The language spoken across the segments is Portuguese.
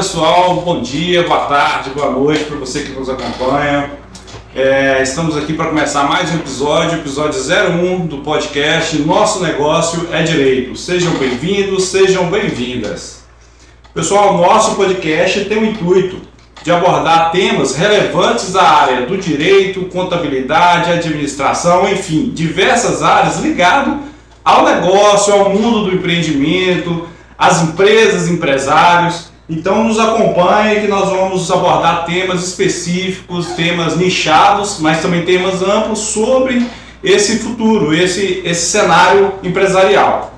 pessoal, bom dia, boa tarde, boa noite para você que nos acompanha. É, estamos aqui para começar mais um episódio, episódio 01 do podcast Nosso Negócio é Direito. Sejam bem-vindos, sejam bem-vindas. Pessoal, nosso podcast tem o intuito de abordar temas relevantes da área do direito, contabilidade, administração, enfim, diversas áreas ligadas ao negócio, ao mundo do empreendimento, às empresas, empresários. Então nos acompanhe que nós vamos abordar temas específicos, temas nichados, mas também temas amplos sobre esse futuro, esse, esse cenário empresarial.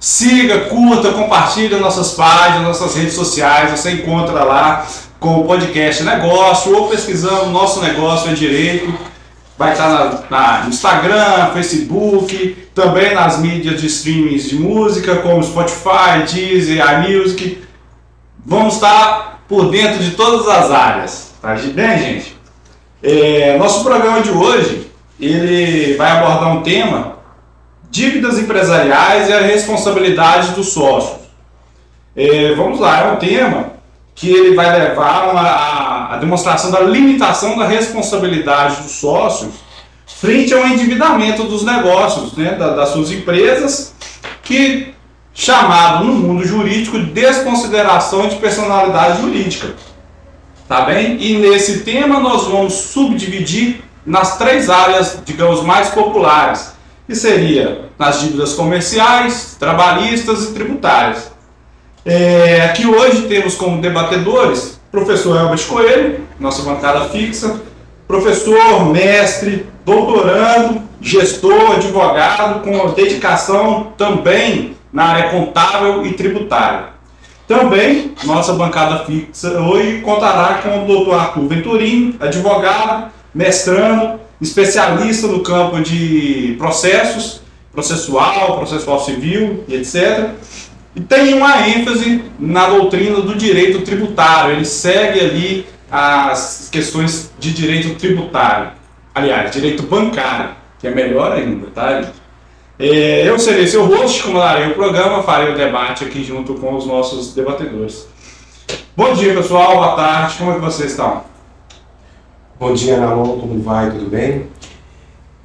Siga, curta, compartilhe nossas páginas, nossas redes sociais, você encontra lá com o podcast Negócio ou pesquisando Nosso Negócio é Direito. Vai estar na, na, Instagram, Facebook, também nas mídias de streamings de música, como Spotify, Deezer, iMusic vamos estar por dentro de todas as áreas. Tá bem, gente? É, nosso programa de hoje ele vai abordar um tema dívidas empresariais e a responsabilidade dos sócios. É, vamos lá, é um tema que ele vai levar a, a demonstração da limitação da responsabilidade dos sócios frente ao endividamento dos negócios, né, das suas empresas, que chamado no mundo jurídico de desconsideração de personalidade jurídica. Tá bem? E nesse tema nós vamos subdividir nas três áreas, digamos, mais populares, que seria nas dívidas comerciais, trabalhistas e tributárias. É, aqui hoje temos como debatedores professor Elbert Coelho, nossa bancada fixa, professor, mestre, doutorando, gestor, advogado, com dedicação também na área contábil e tributária. Também, nossa bancada fixa hoje contará com o doutor Arthur Venturini, advogado, mestrando, especialista no campo de processos, processual, processual civil e etc. E tem uma ênfase na doutrina do direito tributário, ele segue ali as questões de direito tributário, aliás, direito bancário, que é melhor ainda, tá? É, eu serei seu host, comandarei o programa, farei o debate aqui junto com os nossos debatedores. Bom dia, pessoal, boa tarde, como é que vocês estão? Bom dia, Nalon, como vai? Tudo bem?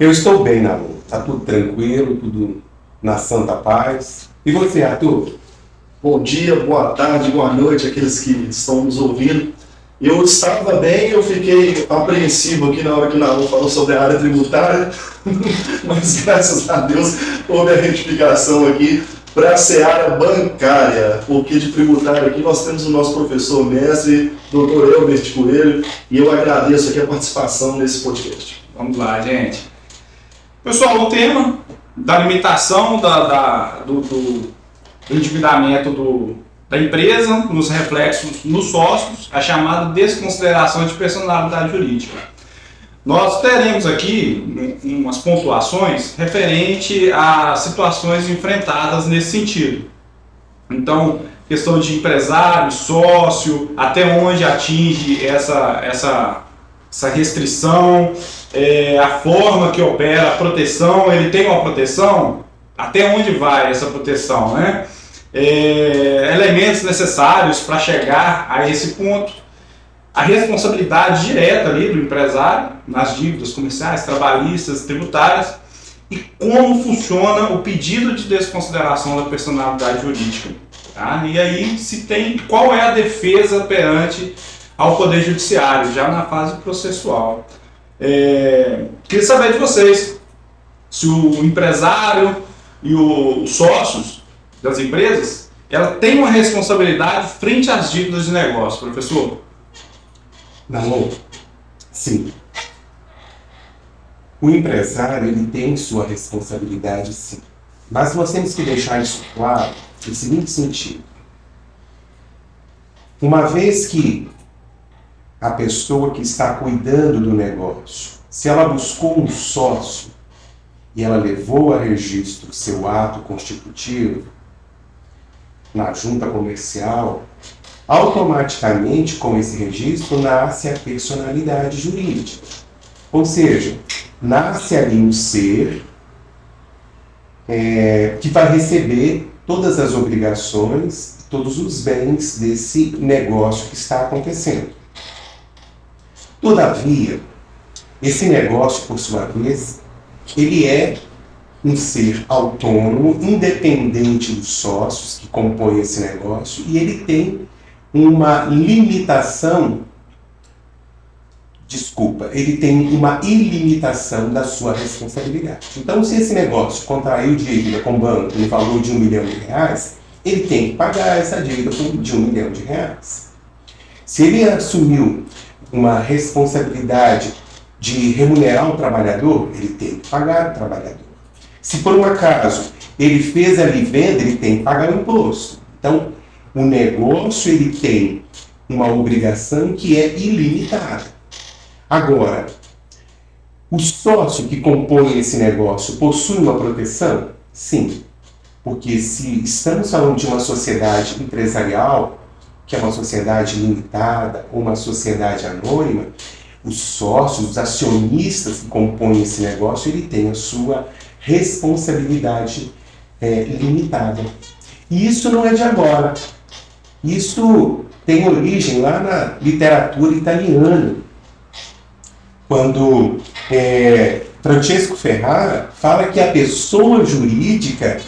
Eu estou bem, Nalon. Tá tudo tranquilo, tudo na santa paz. E você, Arthur? Bom dia, boa tarde, boa noite, aqueles que estão nos ouvindo. Eu estava bem, eu fiquei apreensivo aqui na hora que o Nalu falou sobre a área tributária, mas graças a Deus houve a retificação aqui para a seara bancária, porque de tributário aqui nós temos o nosso professor mestre, doutor Elbert Coelho, e eu agradeço aqui a participação nesse podcast. Vamos lá, gente. Pessoal, o tema da limitação da, da do, do endividamento do, da empresa, nos reflexos nos sócios, a chamada desconsideração de personalidade jurídica. Nós teremos aqui umas pontuações referente a situações enfrentadas nesse sentido. Então, questão de empresário, sócio, até onde atinge essa, essa, essa restrição, é, a forma que opera, a proteção, ele tem uma proteção? Até onde vai essa proteção, né? É, elementos necessários para chegar a esse ponto. A responsabilidade direta ali do empresário nas dívidas comerciais, trabalhistas, tributárias e como funciona o pedido de desconsideração da personalidade jurídica. Tá? E aí se tem qual é a defesa perante ao Poder Judiciário, já na fase processual. É, queria saber de vocês se o empresário e os sócios das empresas, ela tem uma responsabilidade frente às dívidas de negócio, professor? Não, sim. O empresário ele tem sua responsabilidade, sim. Mas nós temos que deixar isso claro no seguinte sentido. Uma vez que a pessoa que está cuidando do negócio, se ela buscou um sócio e ela levou a registro seu ato constitutivo, na junta comercial, automaticamente com esse registro nasce a personalidade jurídica. Ou seja, nasce ali um ser é, que vai receber todas as obrigações todos os bens desse negócio que está acontecendo. Todavia, esse negócio, por sua vez, ele é um ser autônomo, independente dos sócios que compõem esse negócio, e ele tem uma limitação, desculpa, ele tem uma ilimitação da sua responsabilidade. Então, se esse negócio contraiu dívida com o banco no valor de um milhão de reais, ele tem que pagar essa dívida de um milhão de reais. Se ele assumiu uma responsabilidade de remunerar um trabalhador, ele tem que pagar o trabalhador. Se por um acaso ele fez ali venda, ele tem que pagar o imposto. Então, o negócio ele tem uma obrigação que é ilimitada. Agora, o sócio que compõe esse negócio possui uma proteção? Sim. Porque se estamos falando de uma sociedade empresarial, que é uma sociedade limitada uma sociedade anônima, os sócios, os acionistas que compõem esse negócio, ele tem a sua responsabilidade é, limitada. E isso não é de agora. Isso tem origem lá na literatura italiana, quando é, Francesco Ferrara fala que a pessoa jurídica,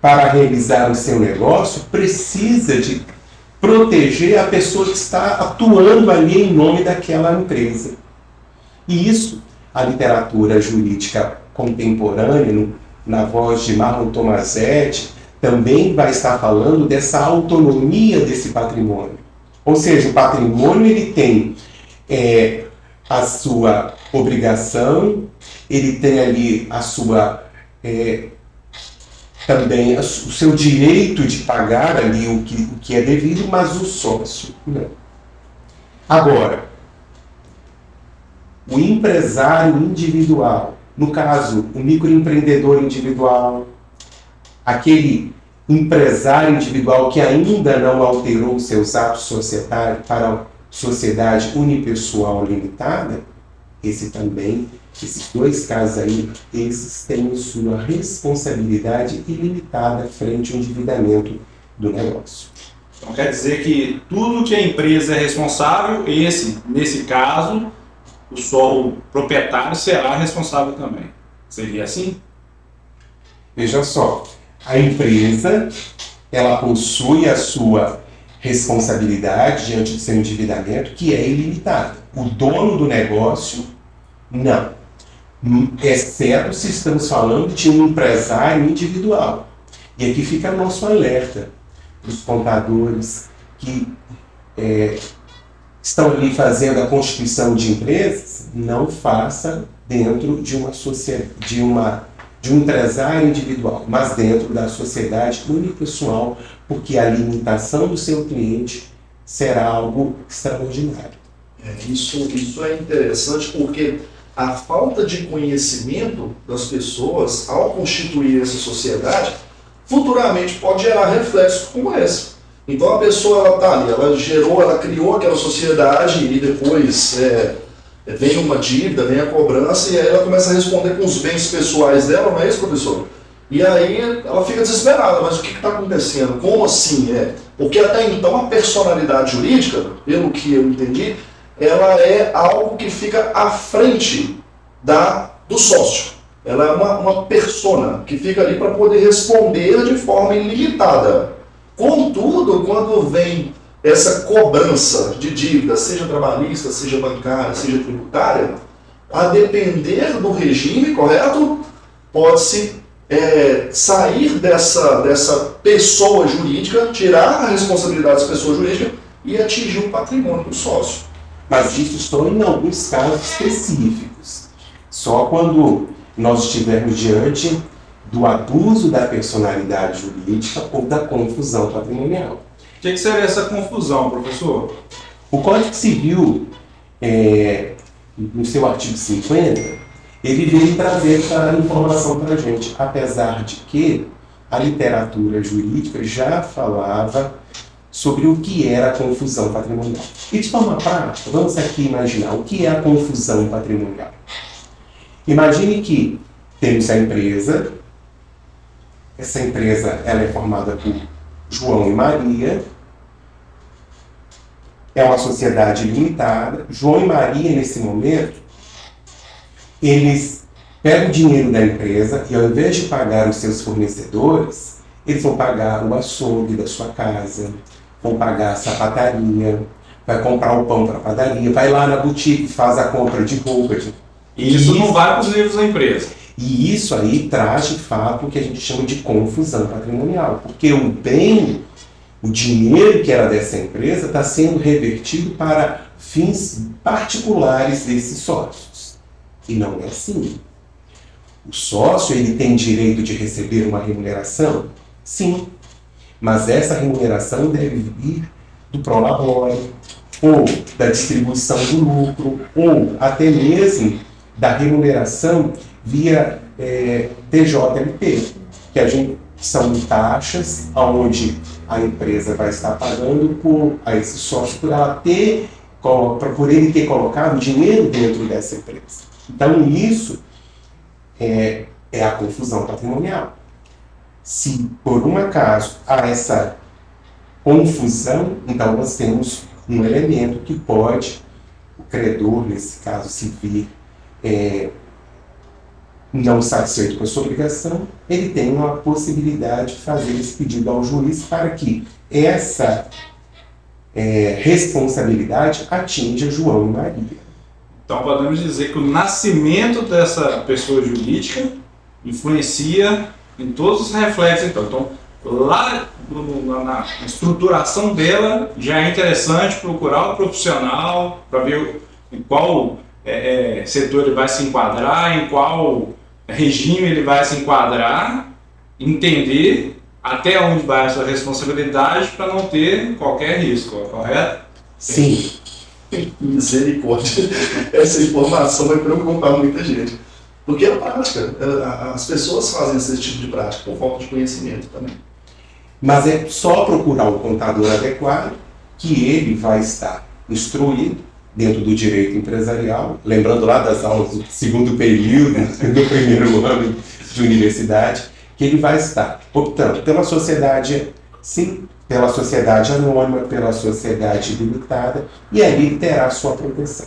para realizar o seu negócio, precisa de proteger a pessoa que está atuando ali em nome daquela empresa. E isso a literatura jurídica contemporânea, na voz de Marlon Tomasetti, também vai estar falando dessa autonomia desse patrimônio. Ou seja, o patrimônio ele tem é, a sua obrigação, ele tem ali a sua é, também o seu direito de pagar ali o que, o que é devido, mas o sócio não. Agora, o empresário individual, no caso, o microempreendedor individual, aquele empresário individual que ainda não alterou seus atos societários para a sociedade unipessoal limitada, esse também, esses dois casos aí, esses têm sua responsabilidade ilimitada frente ao endividamento do negócio. Então quer dizer que tudo que a empresa é responsável, esse, nesse caso, o solo proprietário será responsável também. Seria assim? Veja só, a empresa ela possui a sua responsabilidade diante do seu endividamento que é ilimitada. O dono do negócio, não. Exceto se estamos falando de um empresário individual. E aqui fica nosso alerta para os contadores que é, estão ali fazendo a constituição de empresas, não faça dentro de uma sociedade, de uma de um empresário individual, mas dentro da sociedade unipessoal, porque a limitação do seu cliente será algo extraordinário. É, isso, isso é interessante porque a falta de conhecimento das pessoas ao constituir essa sociedade futuramente pode gerar reflexos como esse. Então a pessoa ela tá ali, ela gerou, ela criou aquela sociedade e depois é, vem uma dívida, vem a cobrança, e aí ela começa a responder com os bens pessoais dela, não é isso, professor? E aí ela fica desesperada, mas o que está acontecendo? Como assim? É? Porque até então a personalidade jurídica, pelo que eu entendi, ela é algo que fica à frente da, do sócio. Ela é uma, uma persona que fica ali para poder responder de forma ilimitada. Contudo, quando vem essa cobrança de dívida, seja trabalhista, seja bancária, seja tributária, a depender do regime, correto? Pode-se é, sair dessa, dessa pessoa jurídica, tirar a responsabilidade dessa pessoa jurídica e atingir o patrimônio do sócio. Mas isso só em alguns casos específicos. Só quando nós estivermos diante do abuso da personalidade jurídica ou da confusão patrimonial. O que, que seria essa confusão, professor? O Código Civil, é, no seu artigo 50, ele veio trazer essa informação para a gente, apesar de que a literatura jurídica já falava sobre o que era a confusão patrimonial. E de forma prática, vamos aqui imaginar o que é a confusão patrimonial. Imagine que temos a empresa, essa empresa ela é formada por João e Maria. É uma sociedade limitada. João e Maria, nesse momento, eles pegam o dinheiro da empresa e, ao invés de pagar os seus fornecedores, eles vão pagar o açougue da sua casa, vão pagar a sapataria, vai comprar o pão para a padaria, vai lá na boutique, faz a compra de roupa. De... E isso, isso não vai para os livros da empresa. E isso aí traz de fato o que a gente chama de confusão patrimonial, porque o bem, o dinheiro que era dessa empresa está sendo revertido para fins particulares desses sócios. E não é assim. O sócio ele tem direito de receber uma remuneração? Sim. Mas essa remuneração deve vir do prolabore, ou da distribuição do lucro, ou até mesmo da remuneração via é, TJLP, que a gente são taxas onde a empresa vai estar pagando por a esse sócio por ela ter por ele ter colocado dinheiro dentro dessa empresa. Então isso é, é a confusão patrimonial. Se por um acaso há essa confusão, então nós temos um elemento que pode o credor, nesse caso, se vir é, não satisfeito com a sua obrigação, ele tem uma possibilidade de fazer esse pedido ao juiz para que essa é, responsabilidade atinja João e Maria. Então podemos dizer que o nascimento dessa pessoa jurídica influencia em todos os reflexos. Então, então lá na estruturação dela já é interessante procurar o profissional para ver em qual é, é, setor ele vai se enquadrar, em qual regime ele vai se enquadrar, entender até onde vai a sua responsabilidade para não ter qualquer risco, correto? Sim. Misericórdia. Essa informação vai preocupar muita gente. Porque é a prática. As pessoas fazem esse tipo de prática por falta de conhecimento também. Mas é só procurar o contador adequado que ele vai estar instruído dentro do direito empresarial, lembrando lá das aulas do segundo período, do primeiro ano de universidade, que ele vai estar optando pela sociedade, sim, pela sociedade anônima, pela sociedade limitada, e aí ele terá sua proteção.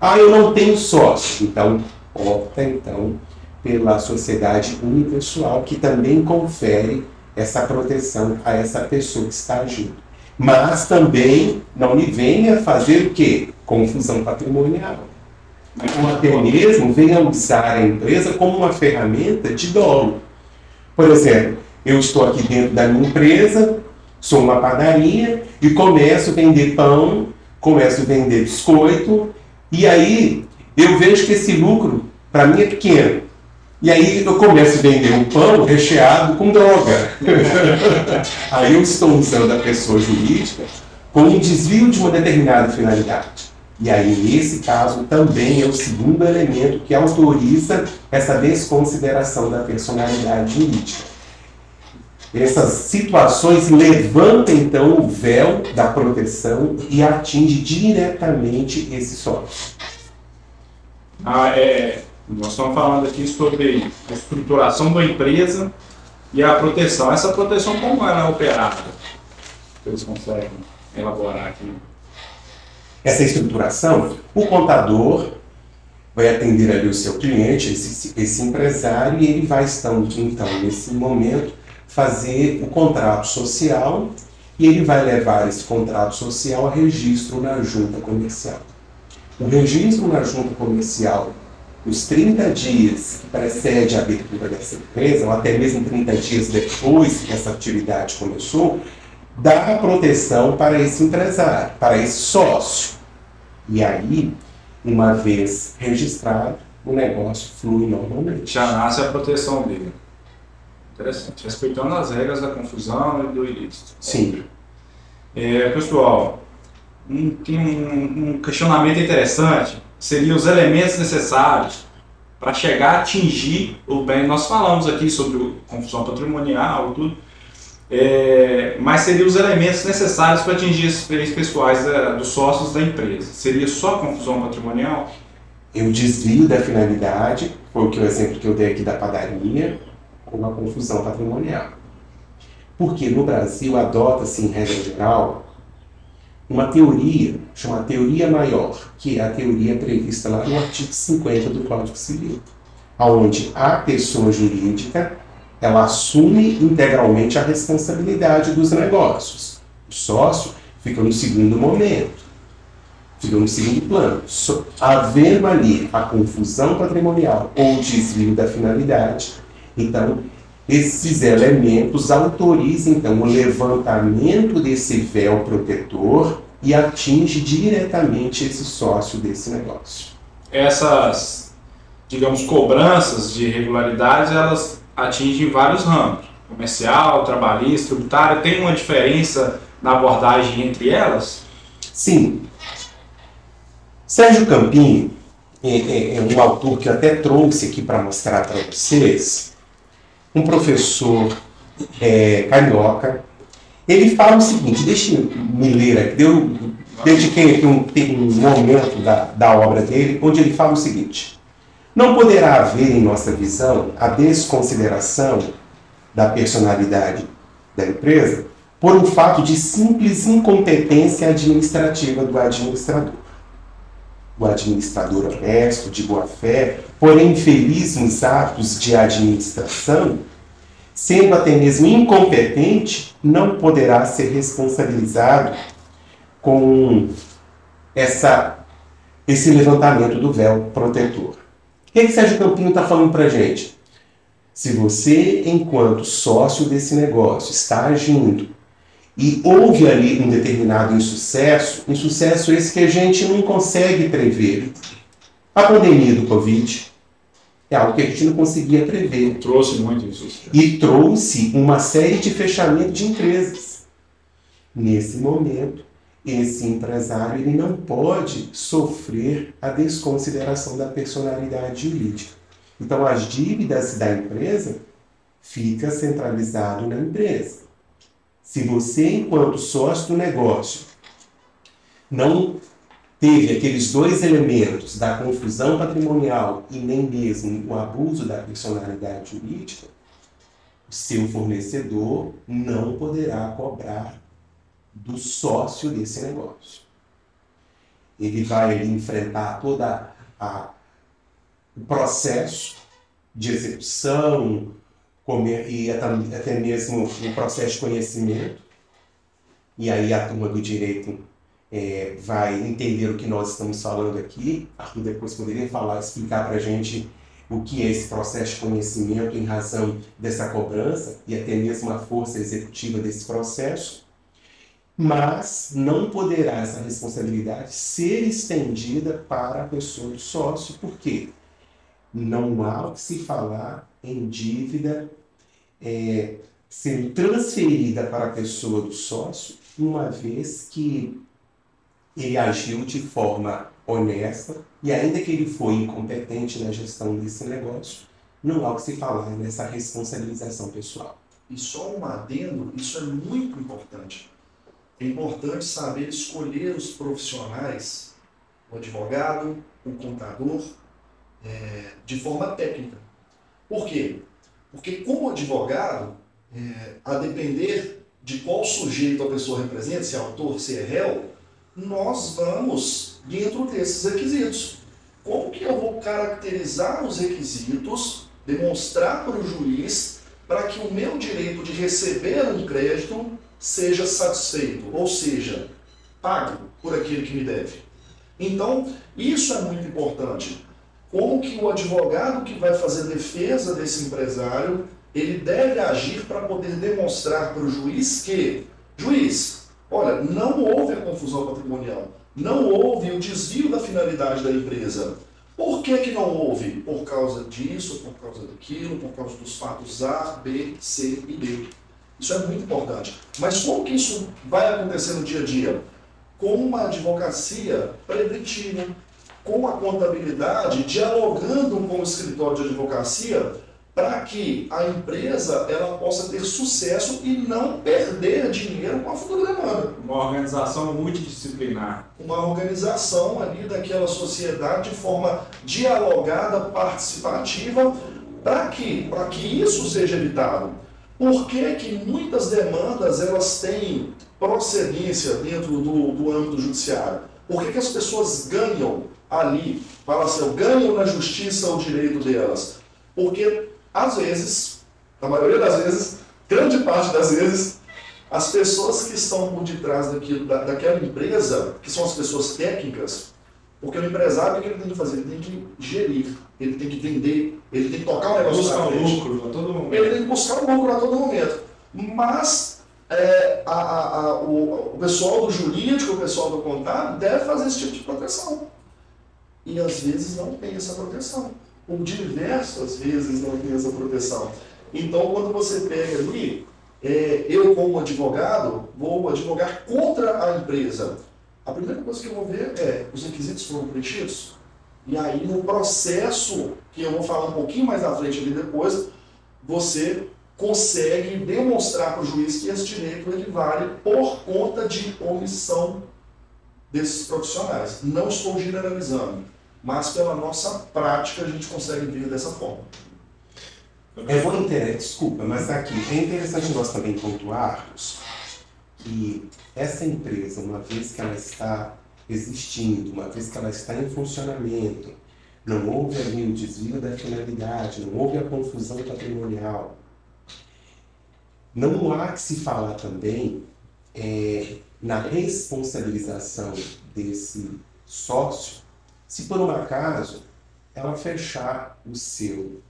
Ah, eu não tenho sócio, então opta então pela sociedade unipessoal, que também confere essa proteção a essa pessoa que está agindo. Mas também não me venha fazer o quê? Confusão patrimonial. Ou até mesmo venha usar a empresa como uma ferramenta de dolo. Por exemplo, eu estou aqui dentro da minha empresa, sou uma padaria e começo a vender pão, começo a vender biscoito, e aí eu vejo que esse lucro para mim é pequeno. E aí eu começo a vender um pão recheado com droga. aí eu estou usando a pessoa jurídica com um desvio de uma determinada finalidade. E aí, nesse caso, também é o segundo elemento que autoriza essa desconsideração da personalidade jurídica. Essas situações levantam, então, o véu da proteção e atinge diretamente esse sócio. Ah, é, nós estamos falando aqui sobre a estruturação da empresa e a proteção. Essa proteção, como ela é operada? Vocês conseguem elaborar aqui? Essa estruturação, o contador vai atender ali o seu cliente, esse, esse empresário, e ele vai então, então, nesse momento, fazer o contrato social e ele vai levar esse contrato social a registro na junta comercial. O registro na junta comercial, os 30 dias que precede a abertura dessa empresa, ou até mesmo 30 dias depois que essa atividade começou, dá proteção para esse empresário, para esse sócio. E aí, uma vez registrado, o negócio flui normalmente. Já nasce a proteção dele. Interessante. Respeitando as regras da confusão e do ilícito. Sim. É, pessoal, um, tem um, um questionamento interessante. Seria os elementos necessários para chegar a atingir o bem. Nós falamos aqui sobre confusão patrimonial e tudo. É, mas seriam os elementos necessários para atingir esses bens pessoais da, dos sócios da empresa. Seria só confusão patrimonial? Eu desvio da finalidade, foi o, que, o exemplo que eu dei aqui da padaria, com uma confusão patrimonial. Porque no Brasil adota-se, em regra geral, uma teoria, chamada teoria maior, que é a teoria prevista lá no artigo 50 do Código Civil, onde a pessoa jurídica ela assume integralmente a responsabilidade dos negócios. O sócio fica no segundo momento, fica no segundo plano. So, havendo ali a confusão patrimonial ou desvio da finalidade, então esses elementos autorizam então o levantamento desse véu protetor e atinge diretamente esse sócio desse negócio. Essas, digamos, cobranças de irregularidades, elas atingem vários ramos. Comercial, trabalhista, tributário, tem uma diferença na abordagem entre elas? Sim. Sérgio Campinho é, é, é um autor que eu até trouxe aqui para mostrar para vocês, um professor é, carioca. Ele fala o seguinte, deixa eu me ler aqui, eu dediquei aqui um, um momento da, da obra dele, onde ele fala o seguinte: Não poderá haver em nossa visão a desconsideração da personalidade da empresa por um fato de simples incompetência administrativa do administrador. O administrador honesto, de boa fé, porém infeliz nos atos de administração, sendo até mesmo incompetente, não poderá ser responsabilizado com essa, esse levantamento do véu protetor. O que, que Sérgio Campinho está falando para gente? Se você, enquanto sócio desse negócio, está agindo e houve ali um determinado insucesso, insucesso esse que a gente não consegue prever. A pandemia do Covid é algo que a gente não conseguia prever. Trouxe muito insucesso. E trouxe uma série de fechamento de empresas. Nesse momento, esse empresário ele não pode sofrer a desconsideração da personalidade jurídica. Então, as dívidas da empresa fica centralizado na empresa. Se você, enquanto sócio do negócio, não teve aqueles dois elementos da confusão patrimonial e nem mesmo o abuso da personalidade jurídica, o seu fornecedor não poderá cobrar do sócio desse negócio. Ele vai enfrentar toda a o processo de execução, e até mesmo o processo de conhecimento. E aí a turma do direito é, vai entender o que nós estamos falando aqui. Arthur depois poderia falar, explicar para a gente o que é esse processo de conhecimento em razão dessa cobrança e até mesmo a força executiva desse processo. Mas não poderá essa responsabilidade ser estendida para a pessoa do sócio, por quê? Não há o que se falar em dívida é, sendo transferida para a pessoa do sócio, uma vez que ele agiu de forma honesta e ainda que ele foi incompetente na gestão desse negócio, não há o que se falar nessa responsabilização pessoal. E só um adendo, isso é muito importante. É importante saber escolher os profissionais, o advogado, o contador, é, de forma técnica. Por quê? Porque como advogado, é, a depender de qual sujeito a pessoa representa, se é autor, se é réu, nós vamos dentro desses requisitos. Como que eu vou caracterizar os requisitos, demonstrar para o juiz, para que o meu direito de receber um crédito seja satisfeito, ou seja, pago por aquilo que me deve. Então, isso é muito importante como que o advogado que vai fazer defesa desse empresário, ele deve agir para poder demonstrar para o juiz que, juiz, olha, não houve a confusão patrimonial, não houve o desvio da finalidade da empresa. Por que, que não houve? Por causa disso, por causa daquilo, por causa dos fatos A, B, C e D. Isso é muito importante. Mas como que isso vai acontecer no dia a dia? Com uma advocacia preventiva, com a contabilidade, dialogando com o escritório de advocacia, para que a empresa ela possa ter sucesso e não perder dinheiro com a futura demanda. Uma organização multidisciplinar. Uma organização ali daquela sociedade de forma dialogada, participativa, para que, para que isso seja evitado. Por que, que muitas demandas elas têm procedência dentro do, do âmbito judiciário? Por que, que as pessoas ganham ali, fala assim, ganham na justiça o direito delas? Porque, às vezes, a maioria das vezes, grande parte das vezes, as pessoas que estão por detrás daquilo, da, daquela empresa, que são as pessoas técnicas, porque o empresário, o que ele tem que fazer? Ele tem que gerir, ele tem que vender, ele tem que tocar o negócio Buscar o lucro a todo momento. Ele tem que buscar o lucro a todo momento. Mas é, a- a- a- o, o pessoal do jurídico, o pessoal do contábil, deve fazer esse tipo de proteção. E às vezes não tem essa proteção. Ou diversas vezes não tem essa proteção. Então, quando você pega ali, é, eu como advogado, vou advogar contra a empresa. A primeira coisa que eu vou ver é, os requisitos foram preenchidos? E aí, no processo, que eu vou falar um pouquinho mais à frente ali depois, você consegue demonstrar para o juiz que esse direito ele vale por conta de omissão desses profissionais. Não estou generalizando, mas pela nossa prática a gente consegue ver dessa forma. É bom inter... desculpa, mas aqui é interessante nós também pontuarmos que essa empresa, uma vez que ela está existindo, uma vez que ela está em funcionamento, não houve ali o desvio da finalidade, não houve a confusão patrimonial. Não há que se falar também é, na responsabilização desse sócio, se por um acaso ela fechar o seu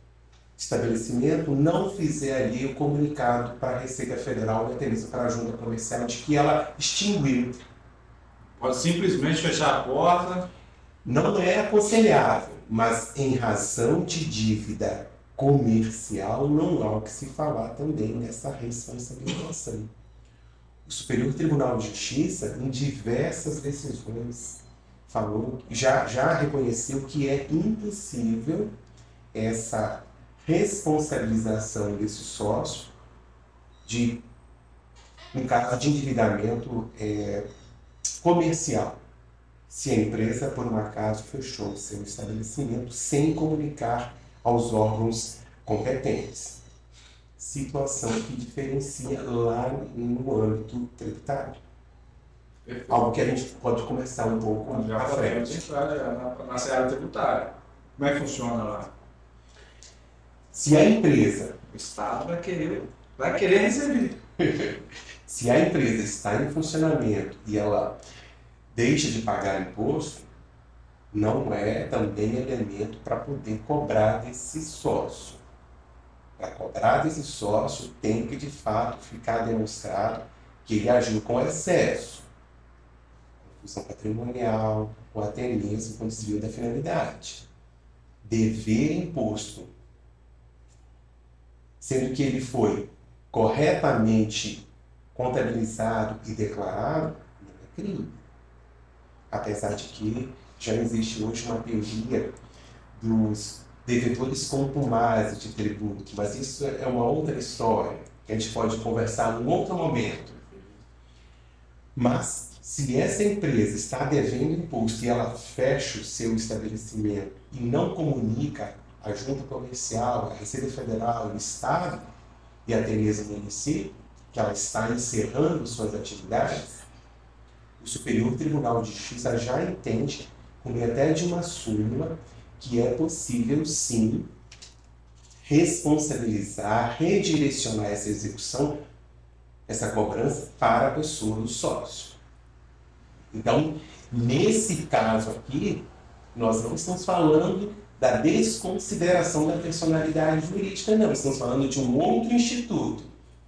estabelecimento, não fizer ali o comunicado para a Receita Federal e até mesmo para a Junta Comercial de que ela extinguiu. Pode simplesmente fechar a porta. Não é aconselhável, mas em razão de dívida comercial, não há o que se falar também nessa responsabilização. O Superior Tribunal de Justiça, em diversas decisões, falou, já, já reconheceu que é impossível essa responsabilização desse sócio de, em caso de endividamento é, comercial, se a empresa, por um acaso, fechou seu estabelecimento sem comunicar aos órgãos competentes. Situação que diferencia lá no âmbito tributário. Algo que a gente pode conversar um pouco Já à frente. já na, na seara tributária. Como é que funciona lá? Se a empresa O Estado vai querer, vai querer receber. Se a empresa está em funcionamento e ela deixa de pagar imposto, não é também elemento para poder cobrar desse sócio. Para cobrar desse sócio, tem que de fato ficar demonstrado que ele agiu com excesso, confusão patrimonial ou até mesmo com desvio da finalidade. Dever imposto, sendo que ele foi corretamente contabilizado e declarado, não é crime. Apesar de que já existe hoje uma teoria dos devedores contumazes de tributo, mas isso é uma outra história que a gente pode conversar num outro momento. Mas se essa empresa está devendo imposto e ela fecha o seu estabelecimento e não comunica à junta comercial, à Receita Federal, ao Estado e até mesmo ao município que ela está encerrando suas atividades, o Superior Tribunal de Justiça já entende, por meio até de uma súmula, que é possível sim responsabilizar, redirecionar essa execução, essa cobrança para a pessoa do sócio. Então, nesse caso aqui, nós não estamos falando da desconsideração da personalidade jurídica, não. Estamos falando de um outro instituto,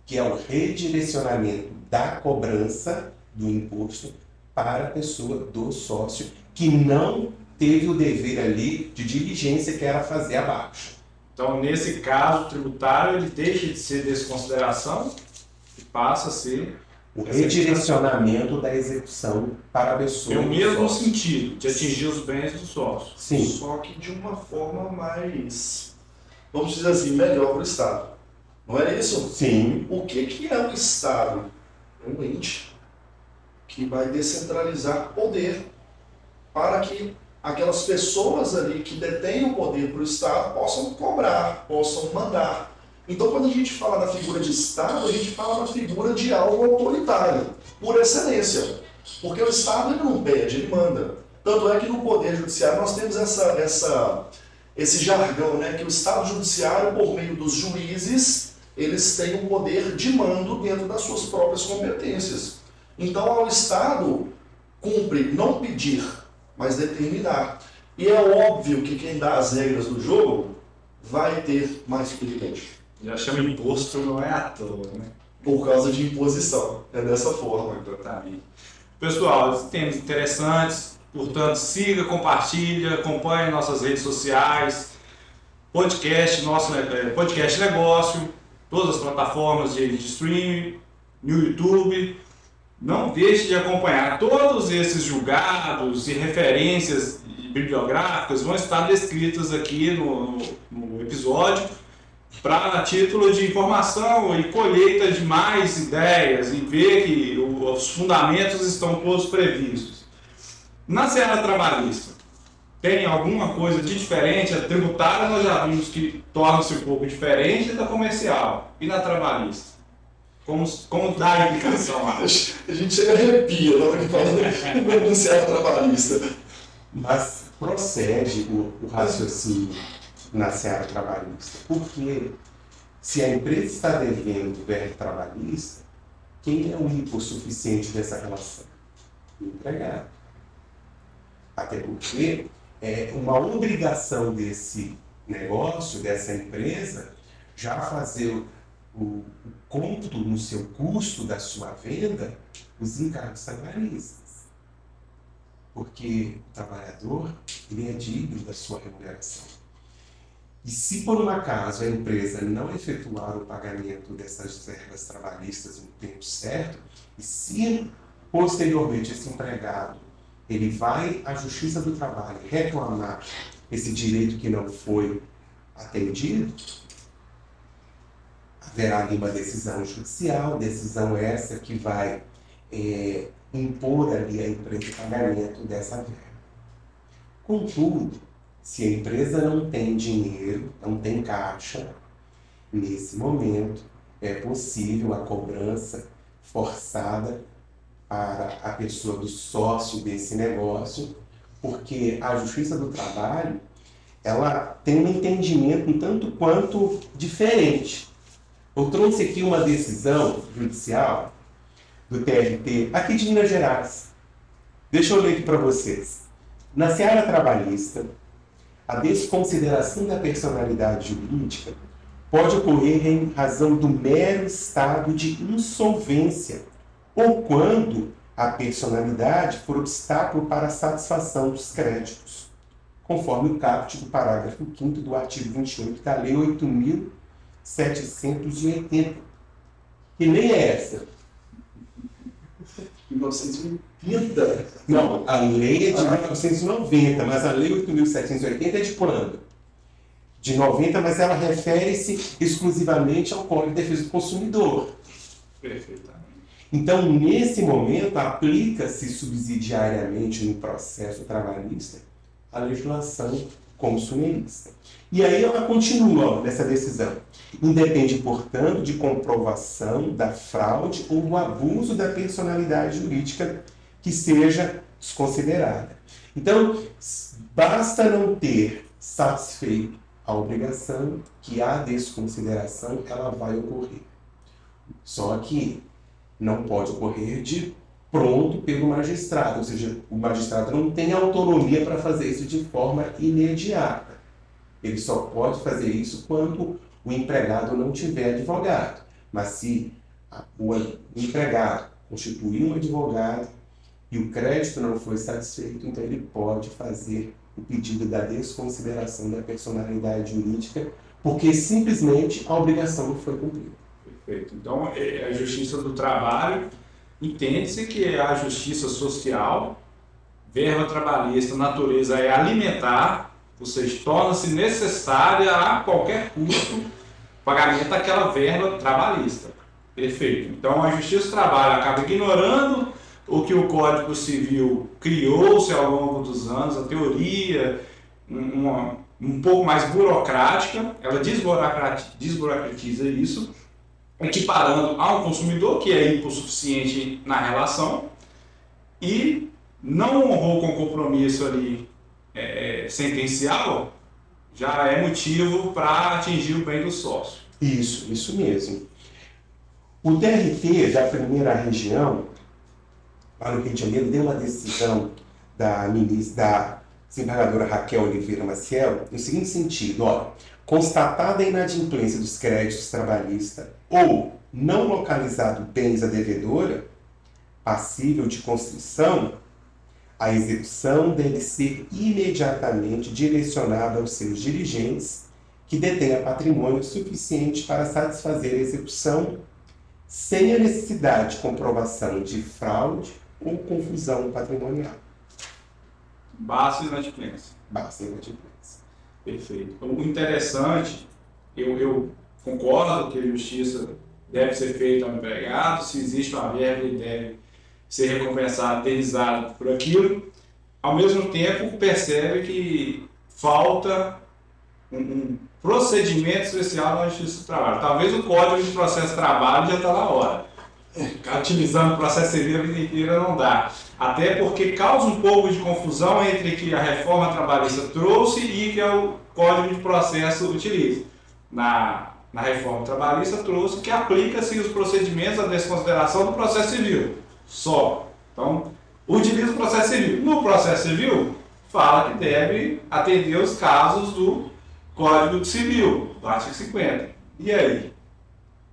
que é o redirecionamento da cobrança do imposto para a pessoa do sócio, que não teve o dever ali de diligência que era fazer abaixo. Então, nesse caso, o tributário ele deixa de ser desconsideração e passa a ser O redirecionamento da execução para a pessoa é o mesmo sócio. sentido de atingir os bens do sócio. Sim. Só que de uma forma mais, vamos dizer assim, melhor para o Estado. Não é isso? Sim. O que, que é o Estado? É um ente que vai descentralizar poder para que aquelas pessoas ali que detêm o poder para o Estado possam cobrar, possam mandar. Então, quando a gente fala da figura de Estado, a gente fala da figura de algo autoritário, por excelência. Porque o Estado ele não pede, ele manda. Tanto é que no Poder Judiciário nós temos essa, essa, esse jargão, né, que o Estado Judiciário, por meio dos juízes, eles têm o poder de mando dentro das suas próprias competências. Então, ao Estado, cumpre não pedir, mas determinar. E é óbvio que quem dá as regras do jogo vai ter mais privilégio. Já chama imposto, não é à toa, né? Por causa de imposição. É dessa forma. Exatamente. Pessoal, temas interessantes, portanto, siga, compartilha, acompanhe nossas redes sociais, podcast, nosso é, podcast negócio, todas as plataformas de, de streaming, no YouTube. Não deixe de acompanhar todos esses julgados e referências bibliográficas vão estar descritas aqui no, no episódio para título de informação e colheita de mais ideias e ver que os fundamentos estão todos previstos. Na Serra Trabalhista, tem alguma coisa de diferente? A tributária nós já vimos que torna-se um pouco diferente da comercial. E na trabalhista? Como, como dá a indicação lá? A gente chega a arrepia na hora que fala do Serra Trabalhista. Mas procede o, o raciocínio na seara trabalhista. Porque se a empresa está devendo verbo trabalhista, quem é o hipossuficiente dessa relação? O empregado. Até porque é uma obrigação desse negócio, dessa empresa, já fazer o, o cômputo no seu custo da sua venda, os encargos trabalhistas. Porque o trabalhador ele é digno da sua remuneração. E se por um acaso a empresa não efetuar o pagamento dessas verbas trabalhistas no tempo certo, e se posteriormente esse empregado ele vai à Justiça do Trabalho reclamar esse direito que não foi atendido, haverá ali uma decisão judicial, decisão essa que vai é, impor ali a empresa o pagamento dessa verba. Contudo, se a empresa não tem dinheiro, não tem caixa, nesse momento é possível a cobrança forçada para a pessoa do sócio desse negócio, porque a Justiça do Trabalho ela tem um entendimento um tanto quanto diferente. Eu trouxe aqui uma decisão judicial do TRT aqui de Minas Gerais. Deixa eu ler aqui para vocês. Na seara trabalhista, a desconsideração da personalidade jurídica pode ocorrer em razão do mero estado de insolvência ou quando a personalidade for obstáculo para a satisfação dos créditos, conforme o caput do parágrafo 5 do artigo 28 da Lei 8.780. Que lei é essa? 1980. Não, a lei é de 1990, mas a lei 8.780 é de quando? De 90, mas ela refere-se exclusivamente ao Código de Defesa do Consumidor. Perfeitamente. Então, nesse momento, aplica-se subsidiariamente no processo trabalhista a legislação consumerista. E aí ela continua nessa decisão. Independe, portanto, de comprovação da fraude ou do abuso da personalidade jurídica que seja desconsiderada. Então, basta não ter satisfeito a obrigação que a desconsideração ela vai ocorrer. Só que não pode ocorrer de pronto pelo magistrado, ou seja, o magistrado não tem autonomia para fazer isso de forma imediata. Ele só pode fazer isso quando o empregado não tiver advogado. Mas se o empregado constituir um advogado e o crédito não foi satisfeito, então ele pode fazer o pedido da desconsideração da personalidade jurídica, porque simplesmente a obrigação não foi cumprida. Perfeito. Então, é, a Justiça do Trabalho entende-se que é a justiça social, verba trabalhista, natureza é alimentar ou seja, torna-se necessária a qualquer custo o pagamento daquela verba trabalhista. Perfeito. Então a Justiça do Trabalho acaba ignorando o que o Código Civil criou-se ao longo dos anos, a teoria, uma, um pouco mais burocrática, ela desburocratiza isso, equiparando ao consumidor, que é hipossuficiente na relação, e não honrou com compromisso ali é, sentencial, já é motivo para atingir o bem do sócio. Isso, isso mesmo. O DRT da primeira região, lá no Rio de Janeiro, deu uma decisão da ministra, da desembargadora Raquel Oliveira Maciel, no seguinte sentido, ó, constatada a inadimplência dos créditos trabalhistas ou não localizado bens a devedora, passível de construção, a execução deve ser imediatamente direcionada aos seus dirigentes, que detenha patrimônio suficiente para satisfazer a execução, sem a necessidade de comprovação de fraude ou confusão patrimonial. Basta inadimplência. Basta inadimplência. Perfeito. Então, o interessante, eu, eu concordo que a justiça deve ser feita ao empregado, se existe uma verba, ele deve ser recompensado, indenizado por aquilo, ao mesmo tempo percebe que falta um, um procedimento especial na Justiça do Trabalho. Talvez o Código de Processo de Trabalho já está na hora. Ficar utilizando o processo civil a vida inteira não dá. Até porque causa um pouco de confusão entre que a reforma trabalhista trouxe e que o Código de Processo utiliza. Na, na reforma trabalhista trouxe que aplica-se os procedimentos à desconsideração do processo civil só. Então, utiliza o processo civil. No processo civil, fala que deve atender os casos do Código Civil, do artigo 50. E aí?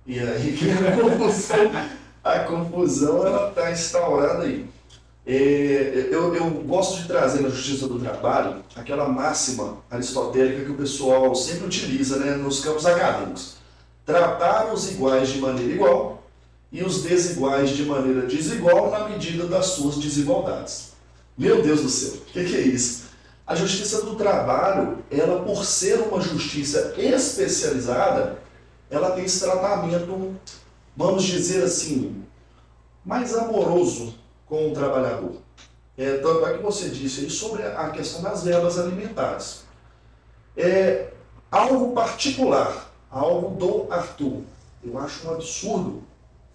E aí a confusão, a confusão ela está instaurada aí. É, eu, eu gosto de trazer na Justiça do Trabalho aquela máxima aristotélica que o pessoal sempre utiliza né, nos campos acadêmicos. Tratar os iguais de maneira igual e os desiguais de maneira desigual na medida das suas desigualdades. Meu Deus do céu, o que, que é isso? A justiça do trabalho, ela por ser uma justiça especializada, ela tem esse tratamento, vamos dizer assim, mais amoroso com o trabalhador. É, tanto é que você disse aí sobre a questão das verbas alimentares. É algo particular, algo do Arthur. Eu acho um absurdo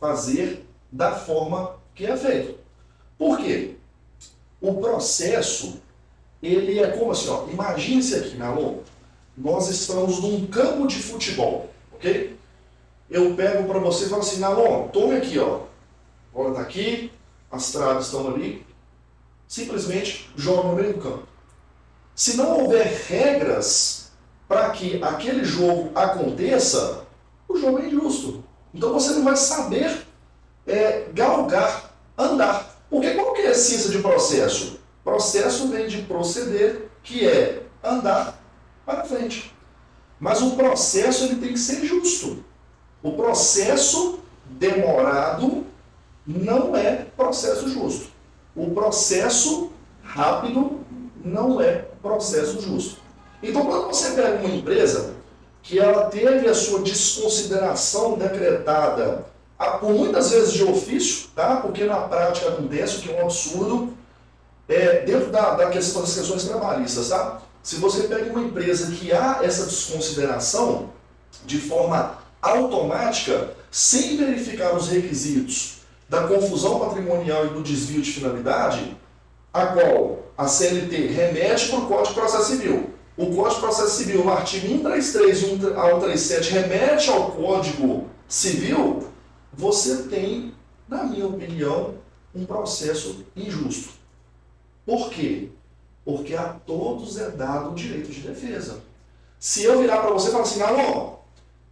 fazer da forma que é feito. Por quê? O processo, ele é como assim, ó, imagine-se aqui, Nalon, nós estamos num campo de futebol, ok? Eu pego para você e falo assim, Nalon, tome aqui, ó, a bola está aqui, as traves estão ali, simplesmente joga no meio do campo. Se não houver regras para que aquele jogo aconteça, o jogo é injusto. Então você não vai saber é, galgar, andar. Porque qual que é a essência de processo? Processo vem de proceder, que é andar para frente. Mas o processo ele tem que ser justo. O processo demorado não é processo justo. O processo rápido não é processo justo. Então, quando você pega uma empresa que ela teve a sua desconsideração decretada, por muitas vezes de ofício, tá? porque na prática acontece, o que é um absurdo, é, dentro da, da questão das questões trabalhistas. Tá? Se você pega uma empresa que há essa desconsideração de forma automática, sem verificar os requisitos da confusão patrimonial e do desvio de finalidade, a qual a CLT remete para o Código de Processo Civil. O Código de Processo Civil, no artigo 133 e 137, remete ao Código Civil, você tem, na minha opinião, um processo injusto. Por quê? Porque a todos é dado o direito de defesa. Se eu virar para você e falar assim, não,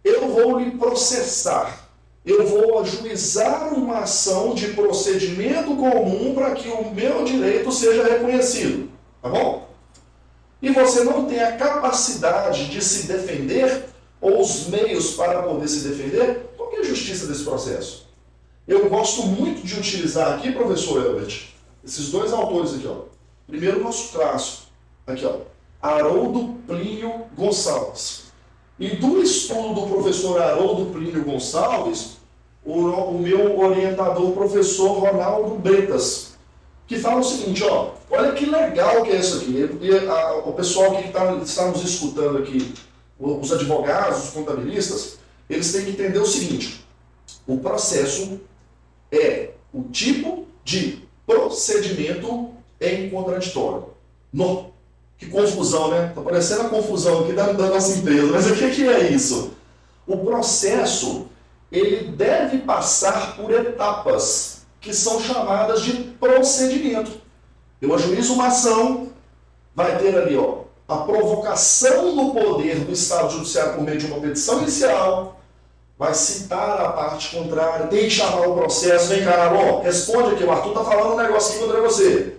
eu vou lhe processar, eu vou ajuizar uma ação de procedimento comum para que o meu direito seja reconhecido. Tá bom? E você não tem a capacidade de se defender ou os meios para poder se defender, qual é a justiça desse processo? Eu gosto muito de utilizar aqui, professor Elbert, esses dois autores aqui, ó. Primeiro nosso clássico, aqui, ó, Haroldo Plínio Gonçalves. E do estudo do professor Haroldo Plínio Gonçalves, o, o meu orientador, o professor Ronaldo Bretas, que fala o seguinte, ó, olha que legal que é isso aqui. E a, o pessoal que tá, está nos escutando aqui, os advogados, os contabilistas, eles têm que entender o seguinte: o processo é o tipo de procedimento em contraditório. No, que confusão, né? Está parecendo a confusão aqui da, da nossa empresa, mas o que, que é isso? O processo ele deve passar por etapas que são chamadas de procedimento. Eu ajuizo uma ação, vai ter ali ó, a provocação do poder do Estado Judiciário por meio de uma petição inicial, vai citar a parte contrária, tem que chamar o processo, vem cá, ó, responde aqui, o Arthur está falando um negocinho contra você.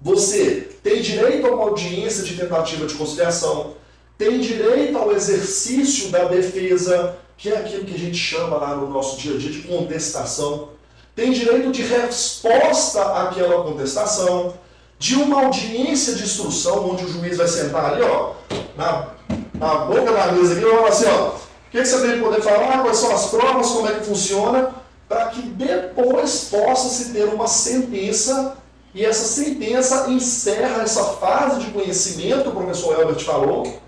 Você tem direito a uma audiência de tentativa de conciliação, tem direito ao exercício da defesa, que é aquilo que a gente chama lá no nosso dia a dia de contestação, tem direito de resposta àquela contestação, de uma audiência de instrução, onde o juiz vai sentar ali, ó, na, na boca da mesa aqui, e vai falar assim, ó, o que, que você tem que poder falar, quais são as provas, como é que funciona, para que depois possa se ter uma sentença e essa sentença encerra essa fase de conhecimento, o professor Elbert falou,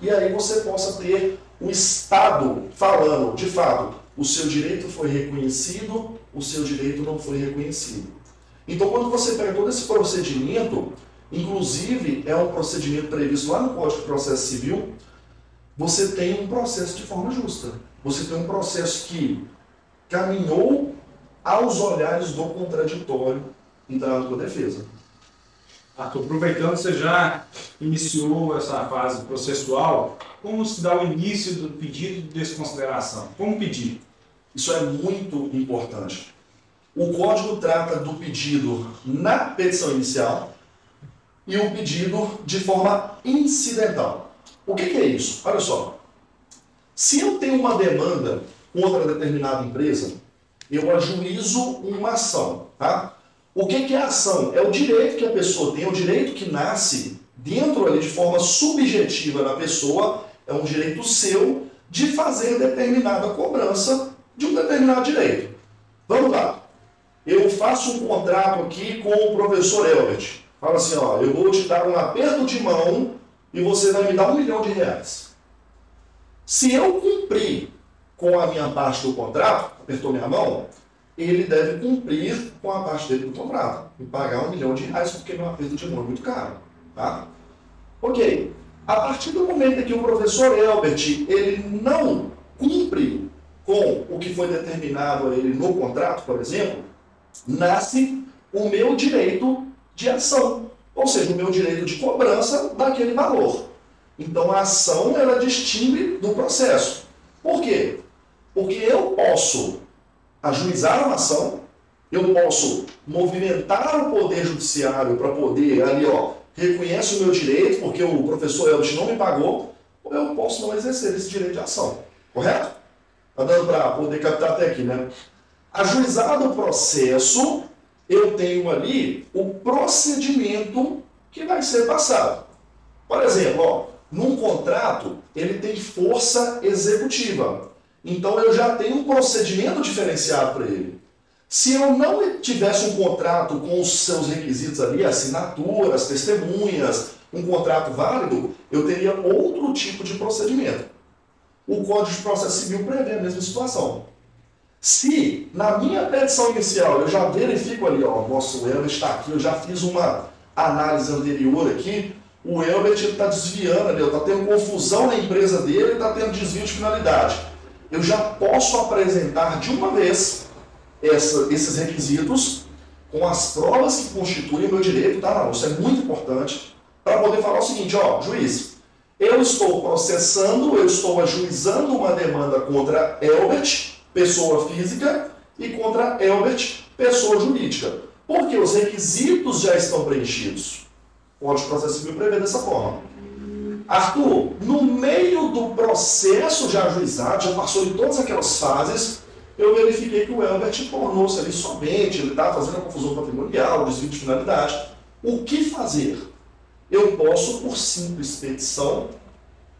e aí você possa ter o Estado falando, de fato, o seu direito foi reconhecido, o seu direito não foi reconhecido. Então, quando você pega todo esse procedimento, inclusive é um procedimento previsto lá no Código de Processo Civil, você tem um processo de forma justa. Você tem um processo que caminhou aos olhares do contraditório entrando com a defesa. Arthur, aproveitando você já iniciou essa fase processual, como se dá o início do pedido de desconsideração? Como pedir? Isso é muito importante. O código trata do pedido na petição inicial e o pedido de forma incidental. O que, que é isso? Olha só. Se eu tenho uma demanda contra determinada empresa, eu ajuizo uma ação, tá? O que, que é a ação? É o direito que a pessoa tem, é o direito que nasce dentro ali de forma subjetiva na pessoa, é um direito seu de fazer determinada cobrança de um determinado direito. Vamos lá. Eu faço um contrato aqui com o professor Elbert. Fala assim, ó, eu vou te dar um aperto de mão e você vai me dar um milhão de reais. Se eu cumprir com a minha parte do contrato, apertou minha mão, ele deve cumprir com a parte dele do contrato e pagar um milhão de reais, porque meu aperto de mão é muito caro. Tá? Ok. A partir do momento em que o professor Elbert ele não cumpre com o que foi determinado a ele no contrato, por exemplo, nasce o meu direito de ação, ou seja, o meu direito de cobrança daquele valor. Então a ação ela distingue do processo. Por quê? Porque eu posso ajuizar uma ação, eu posso movimentar o poder judiciário para poder ali, ó, reconhece o meu direito, porque o professor Elbert não me pagou, ou eu posso não exercer esse direito de ação. Correto? Está dando para poder captar até aqui, né? Ajuizado o processo, eu tenho ali o procedimento que vai ser passado. Por exemplo, ó, num contrato, ele tem força executiva. Então eu já tenho um procedimento diferenciado para ele. Se eu não tivesse um contrato com os seus requisitos ali, assinaturas, testemunhas, um contrato válido, eu teria outro tipo de procedimento. O Código de Processo Civil prevê a mesma situação. Se na minha petição inicial eu já verifico ali, ó, nosso Elbert está aqui, eu já fiz uma análise anterior aqui, o Elbert está desviando ali, está tendo confusão na empresa dele, está tendo desvio de finalidade eu já posso apresentar de uma vez essa, esses requisitos com as provas que constituem o meu direito, tá? Isso é muito importante para poder falar o seguinte, ó, juiz, eu estou processando, eu estou ajuizando uma demanda contra Elbert, pessoa física, e contra Elbert, pessoa jurídica. Porque os requisitos já estão preenchidos. O Código de Processo Civil prevê dessa forma. Arthur, no meio do processo de ajuizado, já passou de todas aquelas fases, eu verifiquei que o Elbert tornou-se ali somente, ele estava fazendo a confusão patrimonial, desvio de finalidade. O que fazer? Eu posso, por simples petição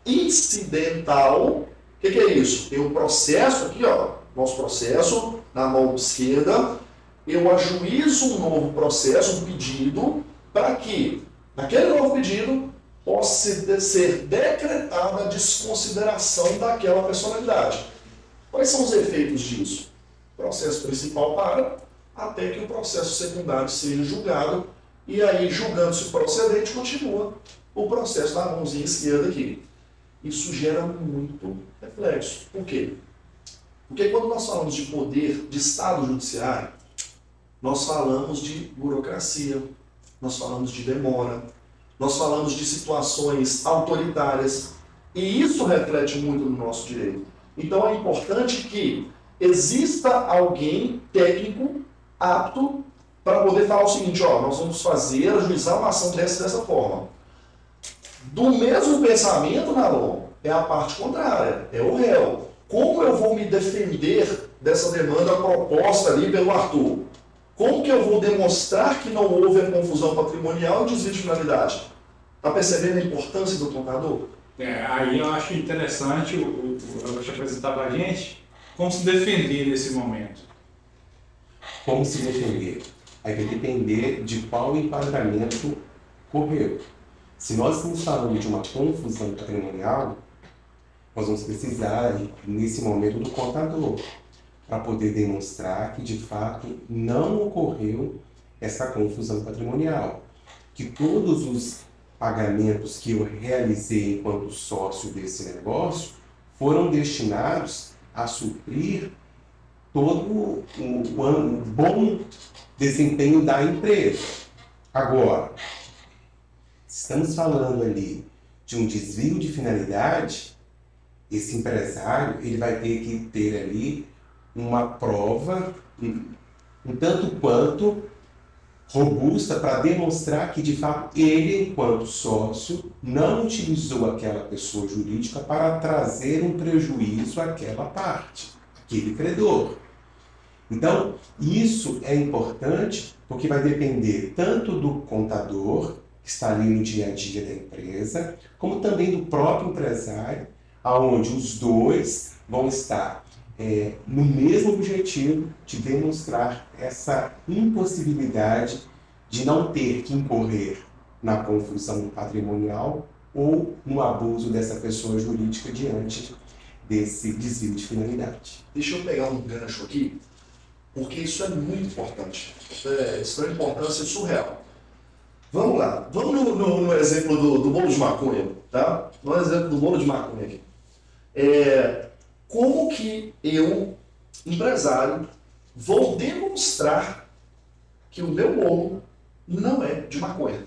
incidental, o que, que, é isso? Tem o processo aqui, ó, nosso processo, na mão esquerda, eu ajuizo um novo processo, um pedido, para que, naquele novo pedido, possa ser decretada a desconsideração daquela personalidade. Quais são os efeitos disso? O processo principal para, até que o processo secundário seja julgado, e aí, julgando-se procedente, continua o processo da mãozinha esquerda aqui. Isso gera muito reflexo. Por quê? Porque quando nós falamos de poder de Estado judiciário, nós falamos de burocracia, nós falamos de demora, nós falamos de situações autoritárias, e isso reflete muito no nosso direito. Então é importante que exista alguém técnico apto para poder falar o seguinte, ó, nós vamos fazer, ajuizar uma ação dessa dessa forma. Do mesmo pensamento, Nalon, é a parte contrária, é o réu. Como eu vou me defender dessa demanda proposta ali pelo Arthur? Como que eu vou demonstrar que não houve a confusão patrimonial e desvio de finalidade? Está percebendo a importância do contador? É, aí eu acho interessante o, o, o te apresentar para a gente como se defender nesse momento. Como se defender? Aí vai depender de qual enquadramento correu. Se nós estamos falando de uma confusão patrimonial, nós vamos precisar, nesse momento, do contador, para poder demonstrar que, de fato, não ocorreu essa confusão patrimonial. Que todos os pagamentos que eu realizei enquanto sócio desse negócio foram destinados a suprir todo o, bom desempenho da empresa. Agora, estamos falando ali de um desvio de finalidade, esse empresário ele vai ter que ter ali uma prova um tanto quanto robusta para demonstrar que de fato ele, enquanto sócio, não utilizou aquela pessoa jurídica para trazer um prejuízo àquela parte, aquele credor. Então, isso é importante porque vai depender tanto do contador que está ali no dia a dia da empresa, como também do próprio empresário, aonde os dois vão estar é, no mesmo objetivo de demonstrar essa impossibilidade de não ter que incorrer na confusão patrimonial ou no abuso dessa pessoa jurídica diante desse desvio de finalidade. Deixa eu pegar um gancho aqui, porque isso é muito importante. É, isso é uma importância surreal. Vamos lá, vamos no, no, no exemplo do, do, bolo de maconha, tá? No exemplo do bolo de maconha aqui. É, como que eu, empresário, vou demonstrar que o meu bolo não é de maconha?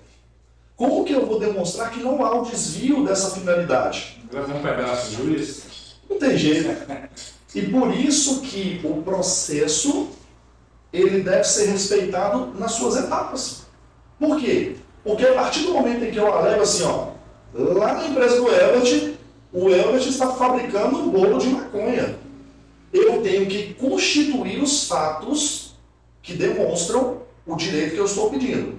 Como que eu vou demonstrar que não há um desvio dessa finalidade? Um pedaço, juiz? Não tem jeito. E por isso que o processo ele deve ser respeitado nas suas etapas. Por quê? Porque a partir do momento em que eu alego assim, ó, lá na empresa do Elbert, o Elbert está fabricando um bolo de maconha. Eu tenho que constituir os fatos que demonstram o direito que eu estou pedindo.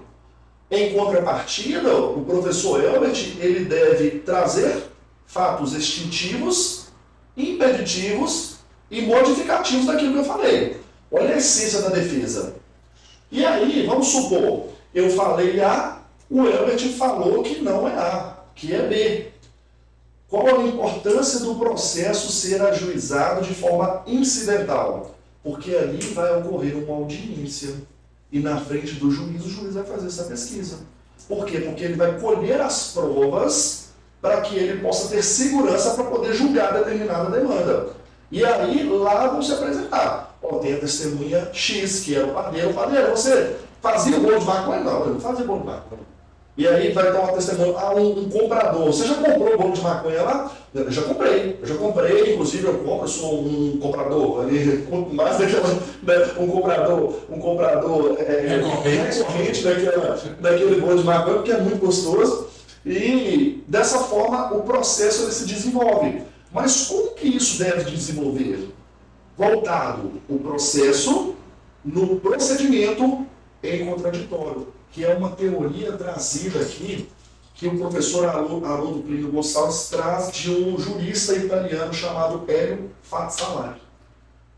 Em contrapartida, o professor Elbert ele deve trazer fatos extintivos, impeditivos e modificativos daquilo que eu falei. Olha a essência da defesa. E aí, vamos supor, eu falei A, o Elbert falou que não é A, que é B. Qual a importância do processo ser ajuizado de forma incidental? Porque ali vai ocorrer uma audiência. E na frente do juiz, o juiz vai fazer essa pesquisa. Por quê? Porque ele vai colher as provas para que ele possa ter segurança para poder julgar determinada demanda. E aí lá vão se apresentar. Ó, tem a testemunha X, que era o padeiro. Padeiro, você fazia bolo de maconha? Não, eu não fazia bolo de maconha. E aí vai dar uma testemunha, ah, um, um, comprador. Você já comprou bolo de maconha lá? Eu já comprei, eu já comprei, inclusive eu compro, eu sou um comprador, ali, mais daquela, né, um comprador, um comprador é, recorrente daquela, daquele bolo de maconha, porque é muito gostoso. E dessa forma o processo ele se desenvolve. Mas como que isso deve desenvolver? Voltado o processo no procedimento em contraditório que é uma teoria trazida aqui, que o professor Haroldo Plínio Gonçalves traz de um jurista italiano chamado Hélio Fazzalari.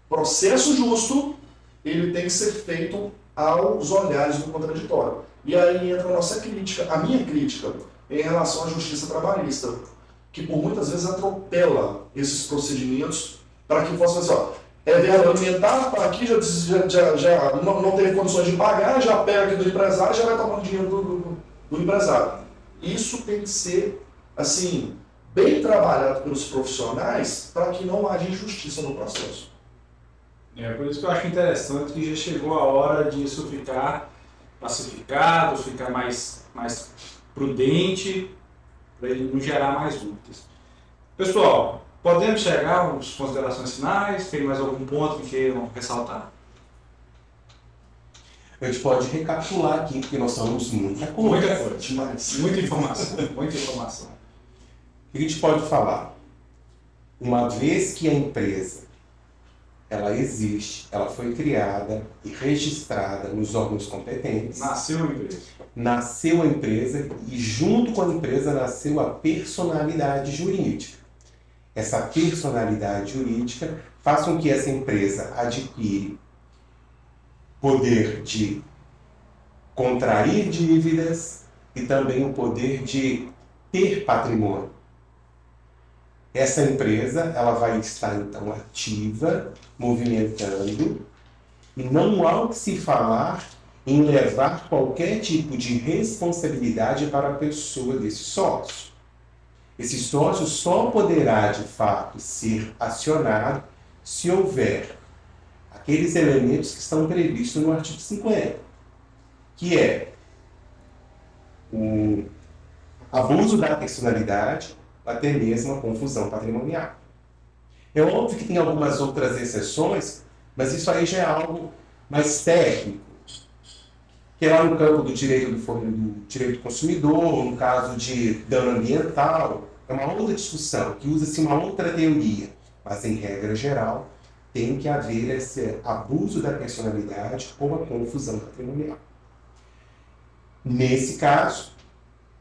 Processo justo ele tem que ser feito aos olhares do contraditório. E aí entra a nossa crítica, a minha crítica, em relação à justiça trabalhista, que por muitas vezes atropela esses procedimentos para que possa fazer, ó, é verba alimentar, aqui já, já, já, já não, não teve condições de pagar, já pega aqui do empresário já vai tomando dinheiro do, do, do empresário. Isso tem que ser, assim, bem trabalhado pelos profissionais para que não haja injustiça no processo. É por isso que eu acho interessante que já chegou a hora de isso ficar pacificado, ficar mais, mais prudente, para ele não gerar mais dúvidas. Pessoal, podemos chegar às considerações finais? Tem mais algum ponto que queiram ressaltar? A gente pode recapitular aqui, porque nós somos muita coisa. Muita coisa, demais. Muita informação, muita informação. O que a gente pode falar? Uma vez que a empresa ela existe, ela foi criada e registrada nos órgãos competentes. Nasceu a empresa. Nasceu a empresa e junto com a empresa nasceu a personalidade jurídica. Essa personalidade jurídica faz com que essa empresa adquire poder de contrair dívidas e também o poder de ter patrimônio. Essa empresa ela vai estar então ativa, movimentando, e não há o que se falar em levar qualquer tipo de responsabilidade para a pessoa desse sócio. Esse sócio só poderá de fato ser acionado se houver aqueles elementos que estão previstos no artigo 50, que é o abuso da personalidade, até mesmo a confusão patrimonial. É óbvio que tem algumas outras exceções, mas isso aí já é algo mais técnico, que é lá no campo do direito do, do direito do consumidor, no caso de dano ambiental, é uma outra discussão, que usa-se uma outra teoria, mas em regra geral tem que haver esse abuso da personalidade ou a confusão patrimonial. Nesse caso,